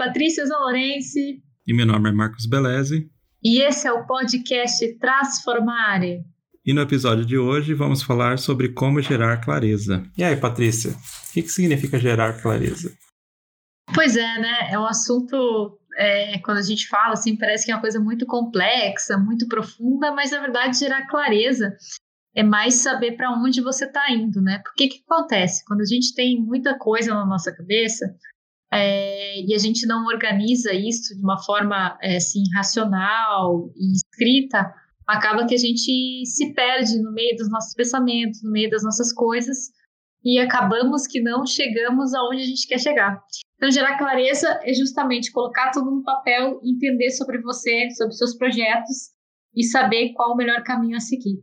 Patrícia Zalorense. E meu nome é Marcos Beleze. E esse é o podcast Transformare. E no episódio de hoje vamos falar sobre como gerar clareza. E aí, Patrícia, o que, que significa gerar clareza? Pois é, né? É um assunto, é, quando a gente fala assim, parece que é uma coisa muito complexa, muito profunda, mas na verdade gerar clareza é mais saber para onde você está indo, né? Porque que acontece? Quando a gente tem muita coisa na nossa cabeça é, e a gente não organiza isso de uma forma é, assim, racional e escrita, acaba que a gente se perde no meio dos nossos pensamentos, no meio das nossas coisas e acabamos que não chegamos aonde a gente quer chegar. Então, gerar clareza é justamente colocar tudo no papel, entender sobre você, sobre seus projetos e saber qual o melhor caminho a seguir.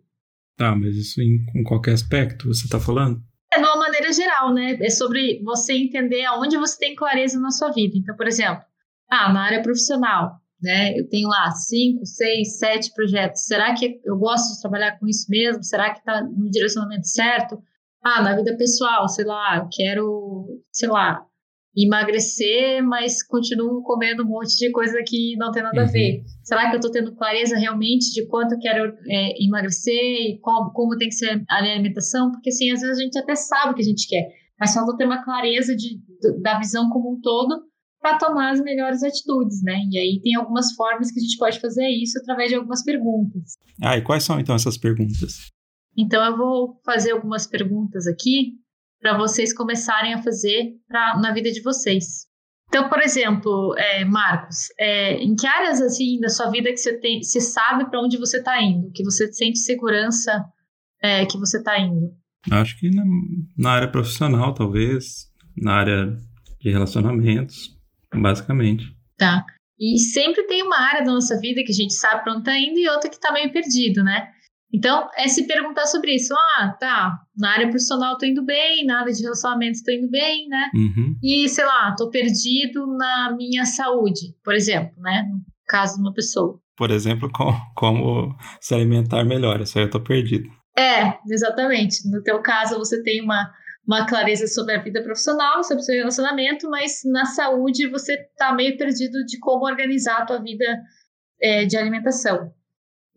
Tá, mas isso em, em qualquer aspecto você está falando? É de uma maneira né? É sobre você entender aonde você tem clareza na sua vida. Então, por exemplo, ah, na área profissional, né? Eu tenho lá cinco, seis, sete projetos. Será que eu gosto de trabalhar com isso mesmo? Será que está no direcionamento certo? Ah, na vida pessoal, sei lá, eu quero, sei lá, emagrecer, mas continuo comendo um monte de coisa que não tem nada uhum. a ver. Será que eu estou tendo clareza realmente de quanto eu quero é, emagrecer e qual, como tem que ser a alimentação? Porque, assim, às vezes a gente até sabe o que a gente quer, mas falta ter uma clareza de, da visão como um todo para tomar as melhores atitudes, né? E aí tem algumas formas que a gente pode fazer isso através de algumas perguntas. Ah, e quais são, então, essas perguntas? Então, eu vou fazer algumas perguntas aqui para vocês começarem a fazer pra, na vida de vocês. Então, por exemplo, é, Marcos, é, em que áreas assim da sua vida que você tem, você sabe para onde você está indo, que você sente segurança é, que você está indo? Acho que na, na, área profissional, talvez, na área de relacionamentos, basicamente. Tá. E sempre tem uma área da nossa vida que a gente sabe para onde está indo e outra que está meio perdido, né? Então, é se perguntar sobre isso. Ah, tá, na área profissional tô indo bem, na área de relacionamentos tô indo bem, né? Uhum. E, sei lá, tô perdido na minha saúde, por exemplo, né? No caso de uma pessoa. Por exemplo, com, como se alimentar melhor, isso aí eu tô perdido. É, exatamente. No teu caso, você tem uma, uma clareza sobre a vida profissional, sobre o seu relacionamento, mas na saúde você tá meio perdido de como organizar a tua vida é, de alimentação.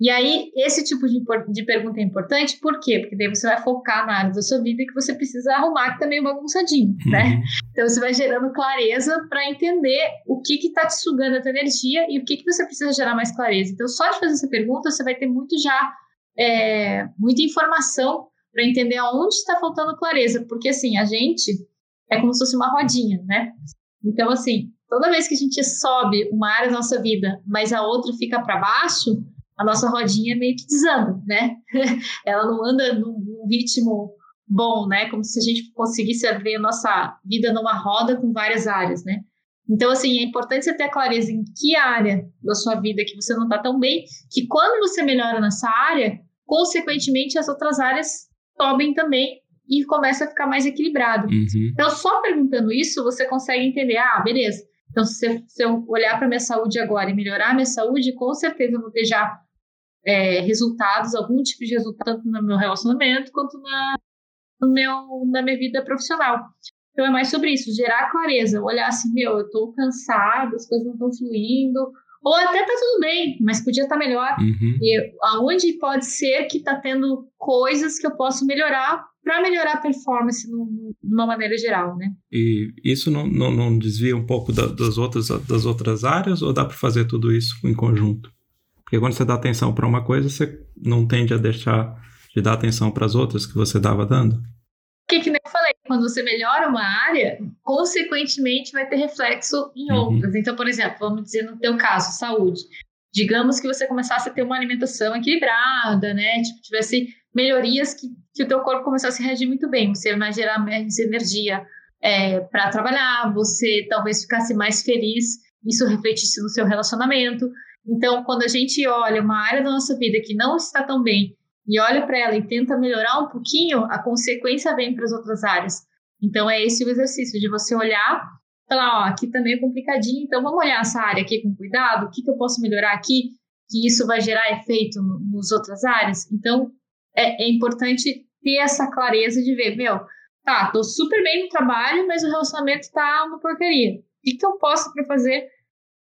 E aí, esse tipo de, de pergunta é importante, por quê? Porque daí você vai focar na área da sua vida que você precisa arrumar, que tá meio bagunçadinho, uhum. né? Então, você vai gerando clareza para entender o que que tá te sugando a tua energia e o que que você precisa gerar mais clareza. Então, só de fazer essa pergunta, você vai ter muito já, é, muita informação para entender aonde está faltando clareza, porque, assim, a gente é como se fosse uma rodinha, né? Então, assim, toda vez que a gente sobe uma área da nossa vida, mas a outra fica para baixo, a nossa rodinha meio que desanda, né? Ela não anda num, num ritmo bom, né? Como se a gente conseguisse ver a nossa vida numa roda com várias áreas, né? Então, assim, é importante você ter clareza em que área da sua vida que você não está tão bem, que quando você melhora nessa área, consequentemente as outras áreas sobem também e começa a ficar mais equilibrado. Uhum. Então, só perguntando isso, você consegue entender, ah, beleza. Então, se, eu olhar para minha saúde agora e melhorar a minha saúde, com certeza eu vou ter já é, resultados, algum tipo de resultado, tanto no meu relacionamento quanto na, no meu, na minha vida profissional. Então é mais sobre isso, gerar clareza, olhar assim, meu, eu tô cansado, as coisas não estão fluindo, ou até tá tudo bem, mas podia estar tá melhor. Uhum. E aonde pode ser que tá tendo coisas que eu posso melhorar para melhorar a performance de uma maneira geral, né? E isso não, não, não desvia um pouco da, das, outras, das outras áreas ou dá para fazer tudo isso em conjunto? Porque quando você dá atenção para uma coisa, você não tende a deixar de dar atenção para as outras que você dava dando. Que, que nem eu falei, quando você melhora uma área, consequentemente vai ter reflexo em uhum. outras. Então, por exemplo, vamos dizer no teu caso, saúde. Digamos que você começasse a ter uma alimentação equilibrada, né? Tipo, tivesse melhorias que, que o teu corpo começasse a reagir muito bem. Você vai gerar mais energia é, para trabalhar, você talvez ficasse mais feliz, isso refletisse no seu relacionamento. Então, quando a gente olha uma área da nossa vida que não está tão bem e olha para ela e tenta melhorar um pouquinho, a consequência vem para as outras áreas. Então, é esse o exercício de você olhar falar: ó, aqui tá meio complicadinho, então vamos olhar essa área aqui com cuidado, o que, que eu posso melhorar aqui, que isso vai gerar efeito no, nas outras áreas. Então, é, é importante ter essa clareza de ver: meu, tá, tô super bem no trabalho, mas o relacionamento tá uma porcaria. que, que eu posso para fazer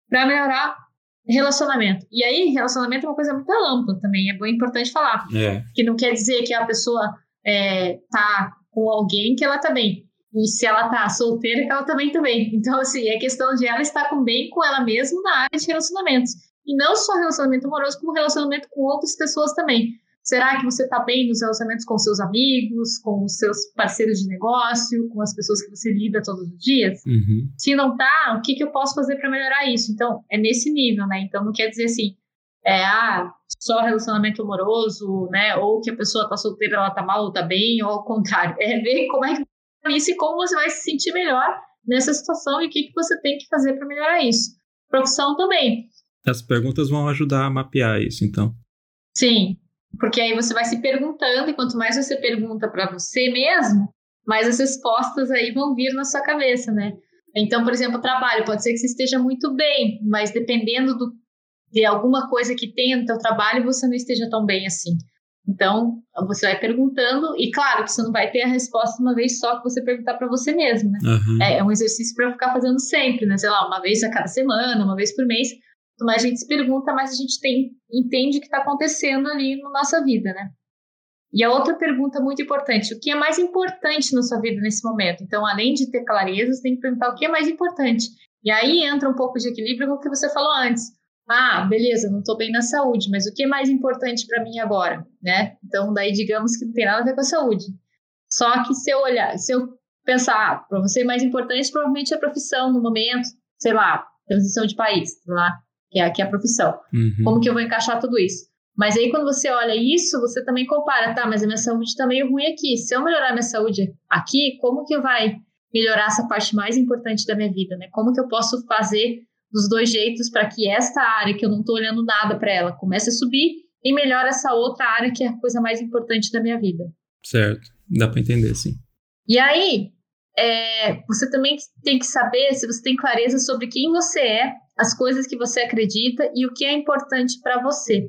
para melhorar relacionamento. E aí, relacionamento é uma coisa muito ampla também, é bem importante falar. É. Que não quer dizer que a pessoa é, tá com alguém que ela tá bem. E se ela tá solteira, que ela também tá bem. Então, assim, é questão de ela estar com bem com ela mesma na área de relacionamentos. E não só relacionamento amoroso, como relacionamento com outras pessoas também. Será que você está bem nos relacionamentos com seus amigos, com os seus parceiros de negócio, com as pessoas que você lida todos os dias? Uhum. Se não tá, o que, que eu posso fazer para melhorar isso? Então, é nesse nível, né? Então, não quer dizer assim, é, ah, só relacionamento amoroso, né? Ou que a pessoa tá solteira, ela tá mal ou tá bem, ou ao contrário. É ver como é que isso e como você vai se sentir melhor nessa situação e o que, que você tem que fazer para melhorar isso. Profissão também. As perguntas vão ajudar a mapear isso, então. Sim, porque aí você vai se perguntando, e quanto mais você pergunta para você mesmo, mais as respostas aí vão vir na sua cabeça, né? Então, por exemplo, trabalho, pode ser que você esteja muito bem, mas dependendo do, de alguma coisa que tem no teu trabalho, você não esteja tão bem assim. Então, você vai perguntando, e claro que você não vai ter a resposta uma vez só que você perguntar para você mesmo, né? Uhum. É, é, um exercício para ficar fazendo sempre, né? Sei lá, uma vez a cada semana, uma vez por mês. Mais a gente se pergunta, mais a gente tem, entende o que está acontecendo ali na nossa vida, né? E a outra pergunta muito importante, o que é mais importante na sua vida nesse momento? Então, além de ter clareza, você tem que perguntar o que é mais importante. E aí entra um pouco de equilíbrio com o que você falou antes ah, beleza, não estou bem na saúde, mas o que é mais importante para mim agora, né? Então, daí digamos que não tem nada a ver com a saúde. Só que se eu olhar, se eu pensar, ah, para você mais importante provavelmente é a profissão no momento, sei lá, transição de país, sei lá, que é, que é a profissão. Uhum. Como que eu vou encaixar tudo isso? Mas aí quando você olha isso, você também compara, tá, mas a minha saúde está meio ruim aqui. Se eu melhorar minha saúde aqui, como que vai melhorar essa parte mais importante da minha vida, né? Como que eu posso fazer dos dois jeitos para que esta área que eu não estou olhando nada para ela comece a subir e melhore essa outra área que é a coisa mais importante da minha vida. Certo, dá para entender, sim. E aí, é, você também tem que saber se você tem clareza sobre quem você é, as coisas que você acredita e o que é importante para você.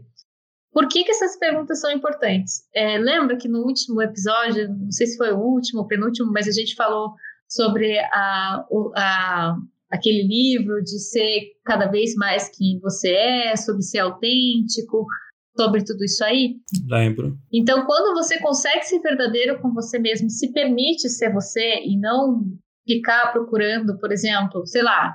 Por que, que essas perguntas são importantes? É, lembra que no último episódio, não sei se foi o último ou penúltimo, mas a gente falou sobre a, a, aquele livro de ser cada vez mais quem você é, sobre ser autêntico, sobre tudo isso aí? Lembro. Então, quando você consegue ser verdadeiro com você mesmo, se permite ser você e não ficar procurando, por exemplo, sei lá,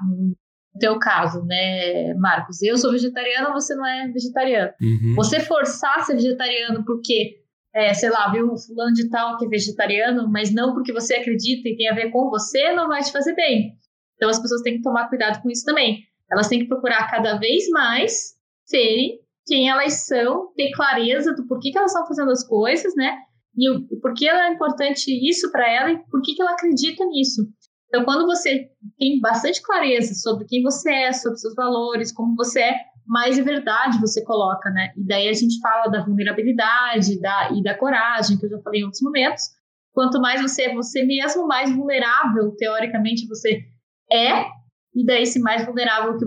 teu caso, né, Marcos? Eu sou vegetariana, você não é vegetariano. Uhum. Você forçar a ser vegetariano porque, é, sei lá, viu fulano de tal que é vegetariano, mas não porque você acredita e tem a ver com você, não vai te fazer bem. Então as pessoas têm que tomar cuidado com isso também. Elas têm que procurar cada vez mais serem quem elas são, ter clareza do porquê que elas estão fazendo as coisas, né? E o porquê é importante isso para ela e por que ela acredita nisso. Então, quando você tem bastante clareza sobre quem você é, sobre seus valores, como você é, mais de verdade você coloca, né? E daí a gente fala da vulnerabilidade da, e da coragem, que eu já falei em outros momentos. Quanto mais você é você mesmo, mais vulnerável, teoricamente, você é, e daí se mais vulnerável que.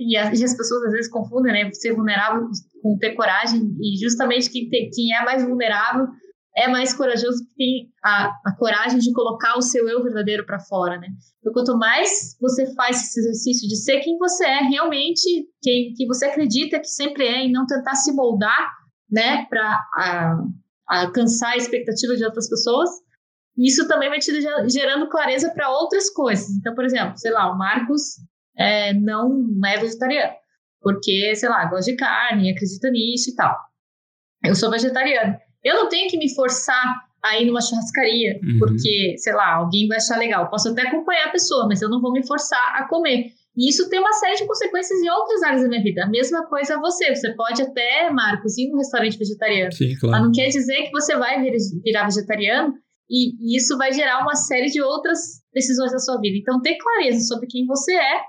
E as pessoas às vezes confundem, né? Ser vulnerável com ter coragem, e justamente quem, tem, quem é mais vulnerável é mais corajoso porque tem a, a coragem de colocar o seu eu verdadeiro para fora, né? Então, quanto mais você faz esse exercício de ser quem você é realmente, quem que você acredita que sempre é, e não tentar se moldar, né, para alcançar a expectativa de outras pessoas, isso também vai te gerando clareza para outras coisas. Então, por exemplo, sei lá, o Marcos é, não é vegetariano, porque, sei lá, gosta de carne, acredita nisso e tal. Eu sou vegetariano. Eu não tenho que me forçar a ir numa churrascaria, uhum. porque, sei lá, alguém vai achar legal. Posso até acompanhar a pessoa, mas eu não vou me forçar a comer. E isso tem uma série de consequências em outras áreas da minha vida. A mesma coisa a você. Você pode até, Marcos, ir num restaurante vegetariano. Sim, claro. Mas não quer dizer que você vai virar vegetariano e, isso vai gerar uma série de outras decisões da sua vida. Então, ter clareza sobre quem você é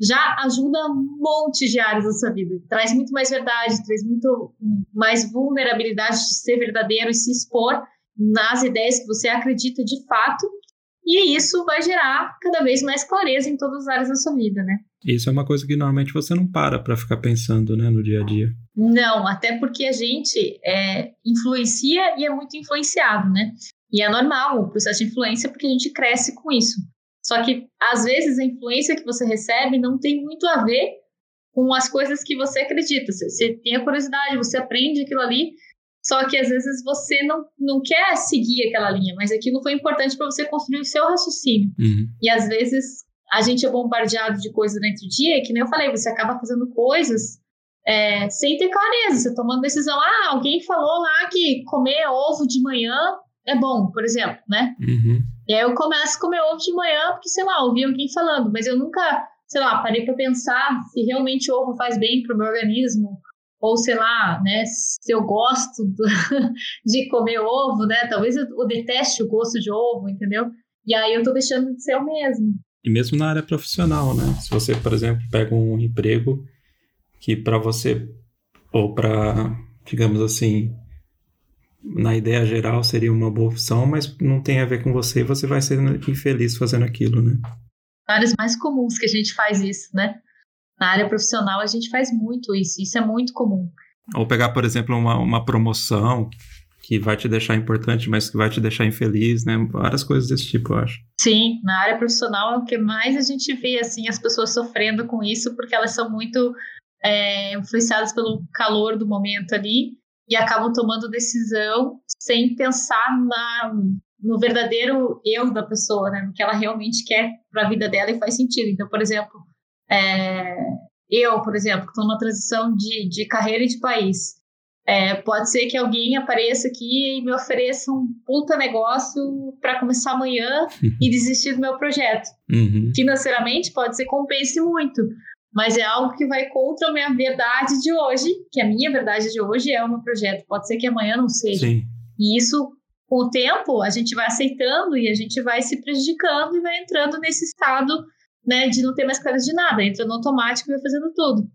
já ajuda um monte de áreas da sua vida. Traz muito mais verdade, traz muito mais vulnerabilidade de ser verdadeiro e se expor nas ideias que você acredita de fato. E isso vai gerar cada vez mais clareza em todas as áreas da sua vida, né? Isso é uma coisa que normalmente você não para para ficar pensando, né, no dia a dia. Não, até porque a gente é, influencia e é muito influenciado, né? E é normal o processo de influência porque a gente cresce com isso. Só que, às vezes, a influência que você recebe não tem muito a ver com as coisas que você acredita. Você, você tem a curiosidade, você aprende aquilo ali, só que às vezes você não, não quer seguir aquela linha, mas aquilo foi importante para você construir o seu raciocínio. Uhum. E às vezes a gente é bombardeado de coisas durante o dia, que nem eu falei, você acaba fazendo coisas é, sem ter clareza, você tomando decisão. Ah, alguém falou lá que comer ovo de manhã é bom, por exemplo, né? Uhum. E aí eu começo a comer ovo de manhã, porque, sei lá, ouvi alguém falando, mas eu nunca, sei lá, parei para pensar se realmente ovo faz bem para o meu organismo, ou sei lá, né, se eu gosto do, de comer ovo, né? Talvez eu, eu deteste o gosto de ovo, entendeu? E aí eu tô deixando de ser o mesmo. E mesmo na área profissional, né? Se você, por exemplo, pega um emprego que para você, ou para, digamos assim, na ideia geral seria uma boa opção, mas não tem a ver com você, você vai ser infeliz fazendo aquilo, né? Áreas mais comuns que a gente faz isso, né? Na área profissional a gente faz muito isso, isso é muito comum. Ou pegar, por exemplo, uma, uma promoção que vai te deixar importante, mas que vai te deixar infeliz, né? Várias coisas desse tipo, eu acho. Sim, na área profissional é o que mais a gente vê, assim, as pessoas sofrendo com isso, porque elas são muito é, influenciadas pelo calor do momento ali e acabam tomando decisão sem pensar na, no verdadeiro eu da pessoa, né? No que ela realmente quer para a vida dela e faz sentido. Então, por exemplo, é, eu, por exemplo, que estou numa transição de, de carreira e de país, é, pode ser que alguém apareça aqui e me ofereça um puta negócio para começar amanhã e desistir do meu projeto. Uhum. Financeiramente, pode ser compense muito, mas é algo que vai contra a minha verdade de hoje, que a minha verdade de hoje é o meu projeto. Pode ser que amanhã não seja. Sim. E isso, com o tempo, a gente vai aceitando e a gente vai se prejudicando e vai entrando nesse estado né, de não ter mais clareza de nada, entra no automático e vai fazendo tudo.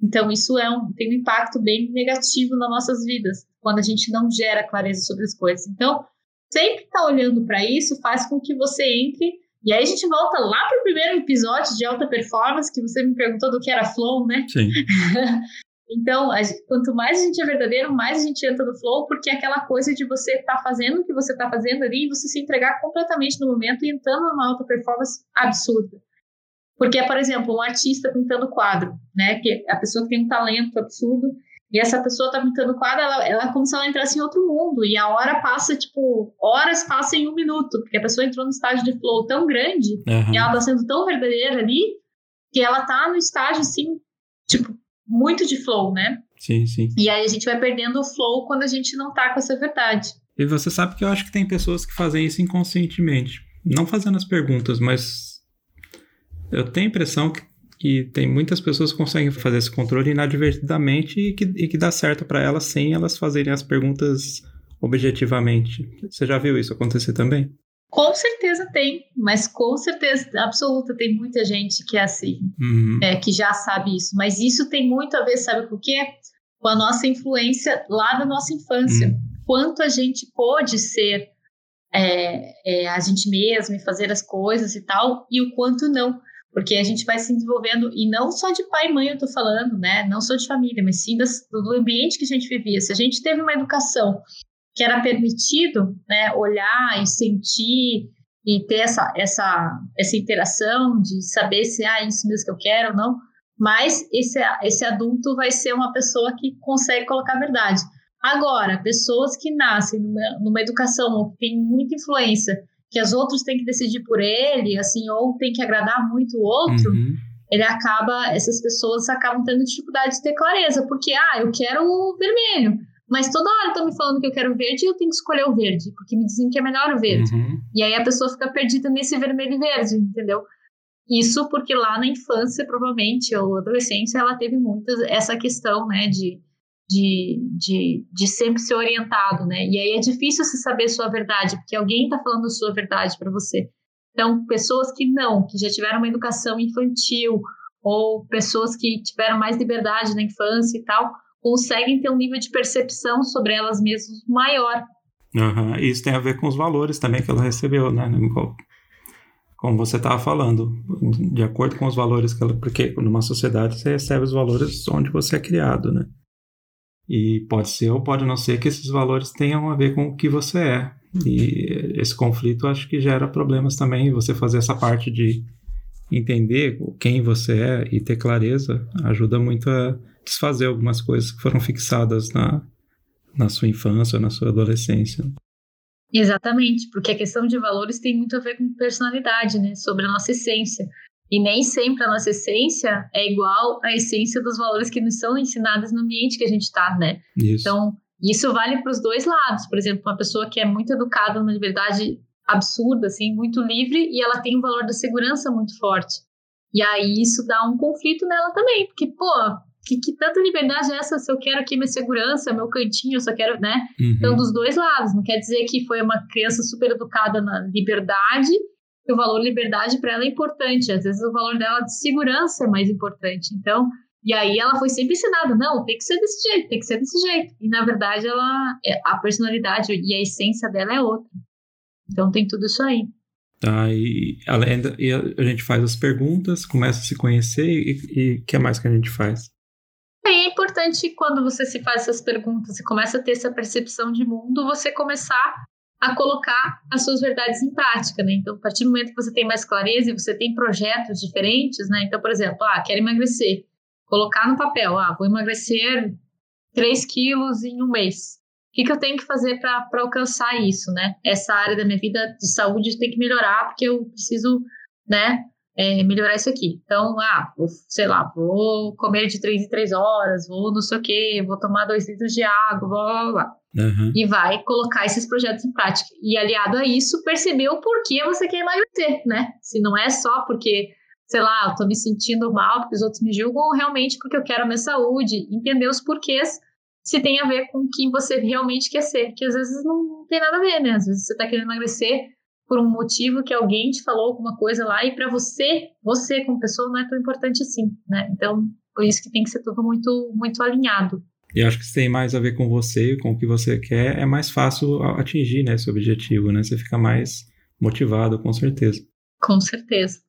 Então, isso é um, tem um impacto bem negativo nas nossas vidas, quando a gente não gera clareza sobre as coisas. Então, sempre estar tá olhando para isso faz com que você entre. E aí a gente volta lá para o primeiro episódio de alta performance, que você me perguntou do que era flow, né? Sim. então, a, quanto mais a gente é verdadeiro, mais a gente entra no flow, porque é aquela coisa de você estar tá fazendo o que você está fazendo ali e você se entregar completamente no momento e entrando numa alta performance absurda. Porque é, por exemplo, um artista pintando quadro, né? Que a pessoa que tem um talento absurdo e essa pessoa tá pintando quadro, ela, ela é como se ela entrasse em outro mundo. E a hora passa, tipo, horas passam em um minuto, porque a pessoa entrou no estágio de flow tão grande uhum. e ela tá sendo tão verdadeira ali que ela tá no estágio, assim, tipo, muito de flow, né? Sim, sim. E aí a gente vai perdendo o flow quando a gente não tá com essa verdade. E você sabe que eu acho que tem pessoas que fazem isso inconscientemente. Não fazendo as perguntas, mas eu tenho a impressão que, que tem muitas pessoas que conseguem fazer esse controle inadvertidamente e que, e que dá certo para elas sem elas fazerem as perguntas objetivamente. Você já viu isso acontecer também? Com certeza tem, mas com certeza absoluta tem muita gente que é assim, uhum. é, que já sabe isso. Mas isso tem muito a ver, sabe com o quê? Com a nossa influência lá da nossa infância. Uhum. Quanto a gente pode ser é, é, a gente mesmo e fazer as coisas e tal, e o quanto não. Porque a gente vai se desenvolvendo, e não só de pai e mãe eu tô falando, né? Não só de família, mas sim das, do ambiente que a gente vivia. Se a gente teve uma educação que era permitido, né, olhar e sentir e ter essa, essa, essa interação de saber se ah, é isso mesmo que eu quero ou não, mas esse, esse adulto vai ser uma pessoa que consegue colocar a verdade. Agora, pessoas que nascem numa, numa educação ou que tem muita influência que as outros têm que decidir por ele, assim, ou tem que agradar muito o outro, uhum. ele acaba, essas pessoas acabam tendo dificuldade de ter clareza, porque, ah, eu quero o vermelho, mas toda hora estão me falando que eu quero o verde e eu tenho que escolher o verde, porque me dizem que é melhor o verde. Uhum. E aí a pessoa fica perdida nesse vermelho e verde, entendeu? Isso porque lá na infância, provavelmente, ou adolescência, ela teve muito essa questão, né, de de, de, de sempre ser orientado, né? E aí é difícil você saber sua verdade, porque alguém está falando sua verdade para você. Então, pessoas que não, que já tiveram uma educação infantil, ou pessoas que tiveram mais liberdade na infância e tal, conseguem ter um nível de percepção sobre elas mesmas maior. Uhum. Isso tem a ver com os valores também que ela recebeu, né? Como você estava falando, de acordo com os valores que ela. Porque numa sociedade você recebe os valores onde você é criado, né? E pode ser ou pode não ser que esses valores tenham a ver com o que você é. E esse conflito acho que gera problemas também. Você fazer essa parte de entender quem você é e ter clareza ajuda muito a desfazer algumas coisas que foram fixadas na, na sua infância, na sua adolescência. Exatamente, porque a questão de valores tem muito a ver com personalidade, né? Sobre a nossa essência. E nem sempre a nossa essência é igual à essência dos valores que nos são ensinados no ambiente que a gente está, né? Isso. Então, isso vale para os dois lados. Por exemplo, uma pessoa que é muito educada numa liberdade absurda, assim, muito livre, e ela tem um valor da segurança muito forte. E aí isso dá um conflito nela também, porque, pô, que, que tanta liberdade é essa se eu quero aqui minha segurança, meu cantinho, eu só quero, né? Uhum. Então, dos dois lados. Não quer dizer que foi uma criança super educada na liberdade, que o valor liberdade para ela é importante. Às vezes o valor dela de segurança é mais importante. Então, e aí ela foi sempre ensinada, não, tem que ser desse jeito, tem que ser desse jeito. E na verdade ela, é, a personalidade e a essência dela é outra. Então tem tudo isso aí. Tá, e, e a gente faz as perguntas, começa a se conhecer e o que mais que a gente faz? É importante quando você se faz essas perguntas e começa a ter essa percepção de mundo, você começar a colocar as suas verdades em prática, né? Então, a partir do momento que você tem mais clareza e você tem projetos diferentes, né? Então, por exemplo, ah, quero emagrecer. Colocar no papel, ah, vou emagrecer 3 quilos em um mês. O que, que eu tenho que fazer para alcançar isso, né? Essa área da minha vida de saúde tem que melhorar, porque eu preciso, né, é, melhorar isso aqui. Então, ah, vou, sei lá, vou comer de três em três horas, vou não sei o quê, vou tomar dois litros de água, blá, blá, blá. Uhum. E vai colocar esses projetos em prática. E aliado a isso, perceber o porquê você quer emagrecer, né? Se não é só porque, sei lá, eu tô me sentindo mal porque os outros me julgam, ou realmente porque eu quero a minha saúde, entender os porquês se tem a ver com quem você realmente quer ser, que às vezes não, não tem nada a ver, né? Às vezes você tá querendo emagrecer por um motivo que alguém te falou alguma coisa lá e para você, você como pessoa não é tão importante assim, né? Então, por isso que tem que ser tudo muito muito alinhado. E acho que se tem mais a ver com você, com o que você quer, é mais fácil atingir né, esse objetivo, né? Você fica mais motivado, com certeza. Com certeza.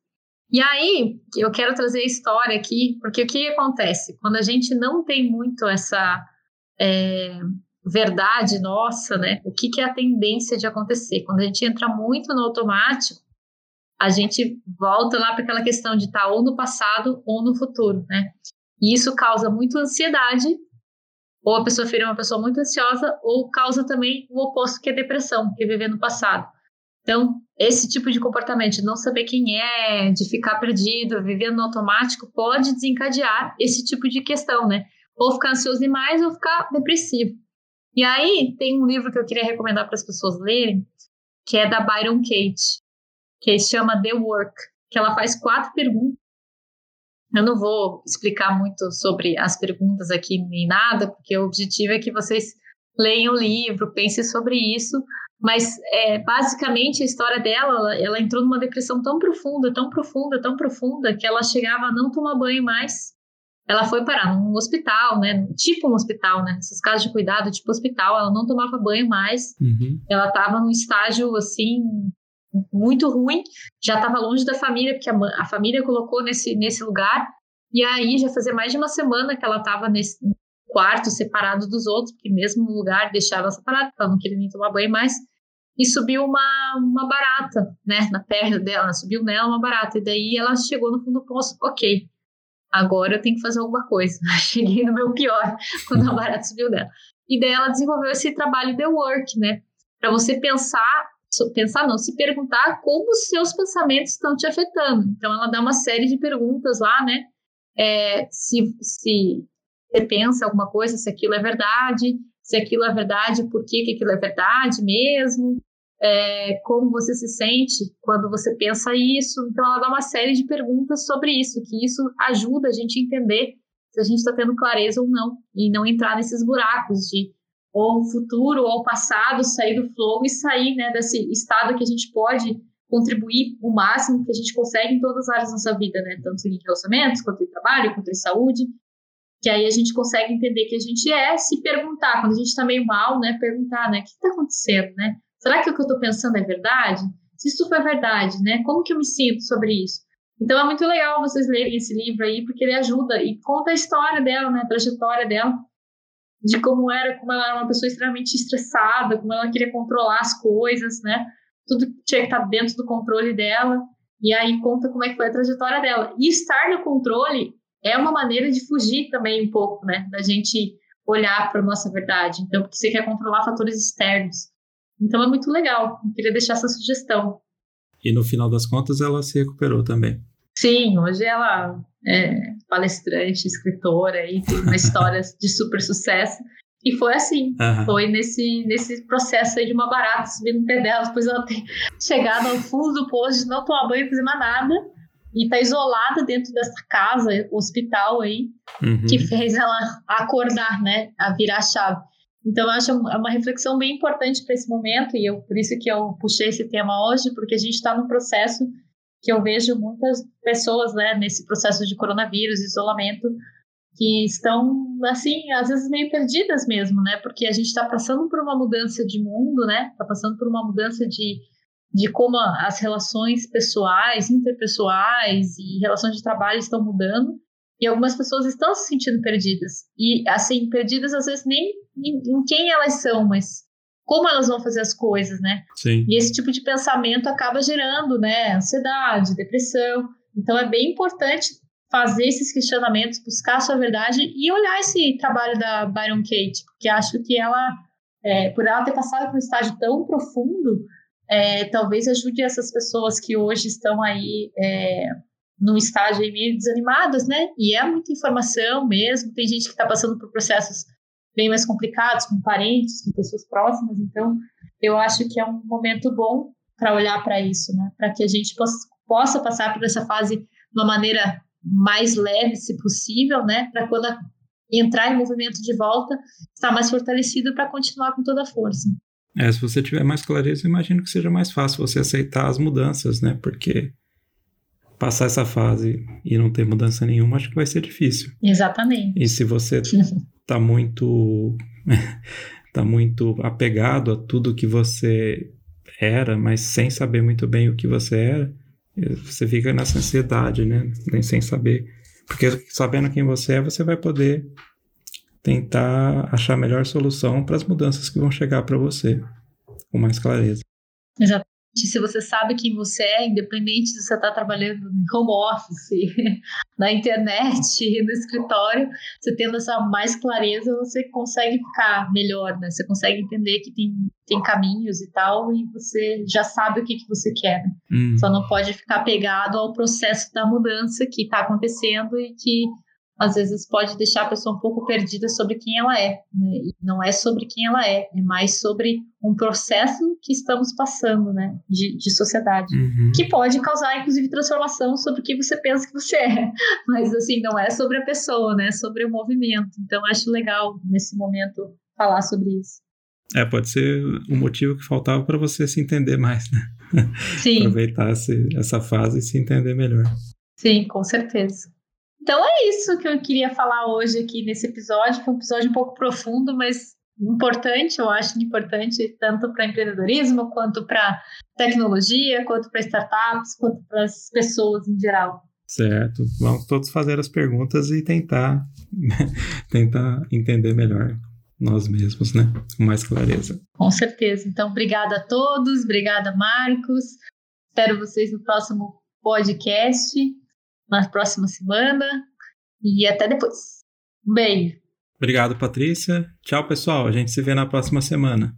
E aí, eu quero trazer a história aqui, porque o que acontece? Quando a gente não tem muito essa é, verdade nossa, né? O que, que é a tendência de acontecer? Quando a gente entra muito no automático, a gente volta lá para aquela questão de estar ou no passado ou no futuro, né? E isso causa muita ansiedade, ou a pessoa vira uma pessoa muito ansiosa, ou causa também o oposto, que é depressão, que é viver no passado. Então, esse tipo de comportamento, de não saber quem é, de ficar perdido, vivendo no automático, pode desencadear esse tipo de questão, né? Ou ficar ansioso demais ou ficar depressivo. E aí tem um livro que eu queria recomendar para as pessoas lerem, que é da Byron Kate, que chama The Work, que ela faz quatro perguntas. Eu não vou explicar muito sobre as perguntas aqui nem nada, porque o objetivo é que vocês leiam o livro, pensem sobre isso. Mas é, basicamente a história dela, ela, ela entrou numa depressão tão profunda, tão profunda, tão profunda, que ela chegava a não tomar banho mais ela foi parar num hospital, né? Tipo um hospital, né? Essas casas de cuidado, tipo hospital, ela não tomava banho mais. Uhum. Ela estava num estágio, assim, muito ruim. Já estava longe da família, porque a, a, família colocou nesse, nesse lugar. E aí, já fazia mais de uma semana que ela estava nesse quarto, separado dos outros, porque mesmo lugar deixava porque ela não queria nem tomar banho mais. E subiu uma, uma barata, né? Na perna dela, subiu nela uma barata. E daí ela chegou no fundo do poço, ok agora eu tenho que fazer alguma coisa. Cheguei no meu pior quando a barata subiu dela. E daí ela desenvolveu esse trabalho The Work, né? Para você pensar, pensar não, se perguntar como os seus pensamentos estão te afetando. Então ela dá uma série de perguntas lá, né? É, se, se você pensa alguma coisa, se aquilo é verdade, se aquilo é verdade, por que, que aquilo é verdade mesmo, é, como você se sente quando você pensa isso. Então, ela dá uma série de perguntas sobre isso, que isso ajuda a gente a entender se a gente está tendo clareza ou não, e não entrar nesses buracos de ou futuro ou passado, sair do flow e sair né, desse estado que a gente pode contribuir o máximo que a gente consegue em todas as áreas da nossa vida, né? Tanto em relacionamentos, quanto em trabalho, quanto em saúde. Que aí a gente consegue entender que a gente é, se perguntar, quando a gente está meio mal, né? Perguntar, né? O que está acontecendo, né? Será que o que eu estou pensando é verdade? Se isso for verdade, né? Como que eu me sinto sobre isso? Então é muito legal vocês lerem esse livro aí, porque ele ajuda e conta a história dela, né? A trajetória dela, de como era, como ela era uma pessoa extremamente estressada, como ela queria controlar as coisas, né? tudo tinha que estar dentro do controle dela, e aí conta como é que foi a trajetória dela. E estar no controle é uma maneira de fugir também um pouco, né, da gente olhar para a nossa verdade. Então, porque você quer controlar fatores externos. Então é muito legal. Eu queria deixar essa sugestão. E no final das contas ela se recuperou também. Sim, hoje ela é palestrante, escritora e tem uma história de super sucesso. E foi assim, uhum. foi nesse, nesse processo aí de uma barata subindo no pé dela, depois ela ter chegado ao fundo do poço de não tomar banho, fazer mais nada, e tá isolada dentro dessa casa, hospital aí, uhum. que fez ela acordar, né, a virar a chave. Então, eu acho é uma reflexão bem importante para esse momento, e eu, por isso que eu puxei esse tema hoje, porque a gente está num processo que eu vejo muitas pessoas, né, nesse processo de coronavírus, isolamento, que estão, assim, às vezes meio perdidas mesmo, né? Porque a gente está passando por uma mudança de mundo, né? Está passando por uma mudança de, de como as relações pessoais, interpessoais e relações de trabalho estão mudando. E algumas pessoas estão se sentindo perdidas. E, assim, perdidas às vezes nem em, em quem elas são, mas como elas vão fazer as coisas, né? Sim. E esse tipo de pensamento acaba gerando, né, ansiedade, depressão. Então é bem importante fazer esses questionamentos, buscar a sua verdade e olhar esse trabalho da Byron Kate, porque acho que ela, é, por ela ter passado por um estágio tão profundo, é, talvez ajude essas pessoas que hoje estão aí é, num estágio meio desanimadas, né? E é muita informação mesmo, tem gente que está passando por processos bem mais complicados, com parentes, com pessoas próximas, então eu acho que é um momento bom para olhar para isso, né? Para que a gente possa, possa passar por essa fase de uma maneira mais leve, se possível, né? Para quando entrar em movimento de volta, estar mais fortalecido para continuar com toda a força. É, se você tiver mais clareza, imagino que seja mais fácil você aceitar as mudanças, né? Porque passar essa fase e não ter mudança nenhuma, acho que vai ser difícil. Exatamente. E se você tá muito tá muito apegado a tudo que você era, mas sem saber muito bem o que você era, você fica nessa ansiedade, né? Nem sem saber. Porque sabendo quem você é, você vai poder tentar achar a melhor solução para as mudanças que vão chegar para você com mais clareza. Se você sabe quem você é, independente se você está trabalhando em home office, na internet, no escritório, você tendo essa mais clareza, você consegue ficar melhor, né? Você consegue entender que tem, tem caminhos e tal, e você já sabe o que, que você quer. Né? Hum. Só não pode ficar pegado ao processo da mudança que está acontecendo e que às vezes pode deixar a pessoa um pouco perdida sobre quem ela é. Né? E não é sobre quem ela é, é mais sobre um processo que estamos passando, né, de, de sociedade, uhum. que pode causar, inclusive, transformação sobre o que você pensa que você é. Mas, assim, não é sobre a pessoa, né, é sobre o movimento. Então, acho legal, nesse momento, falar sobre isso. É, pode ser o motivo que faltava para você se entender mais, né? Sim. Aproveitar essa fase e se entender melhor. Sim, com certeza. Então é isso que eu queria falar hoje aqui nesse episódio. Foi um episódio um pouco profundo, mas importante, eu acho importante tanto para empreendedorismo, quanto para tecnologia, quanto para startups, quanto para as pessoas em geral. Certo. Vamos todos fazer as perguntas e tentar tentar entender melhor nós mesmos, né? Com mais clareza. Com certeza. Então, obrigada a todos, obrigada, Marcos. Espero vocês no próximo podcast na próxima semana. E até depois. Um beijo. Obrigado, Patrícia. Tchau, pessoal. A gente se vê na próxima semana.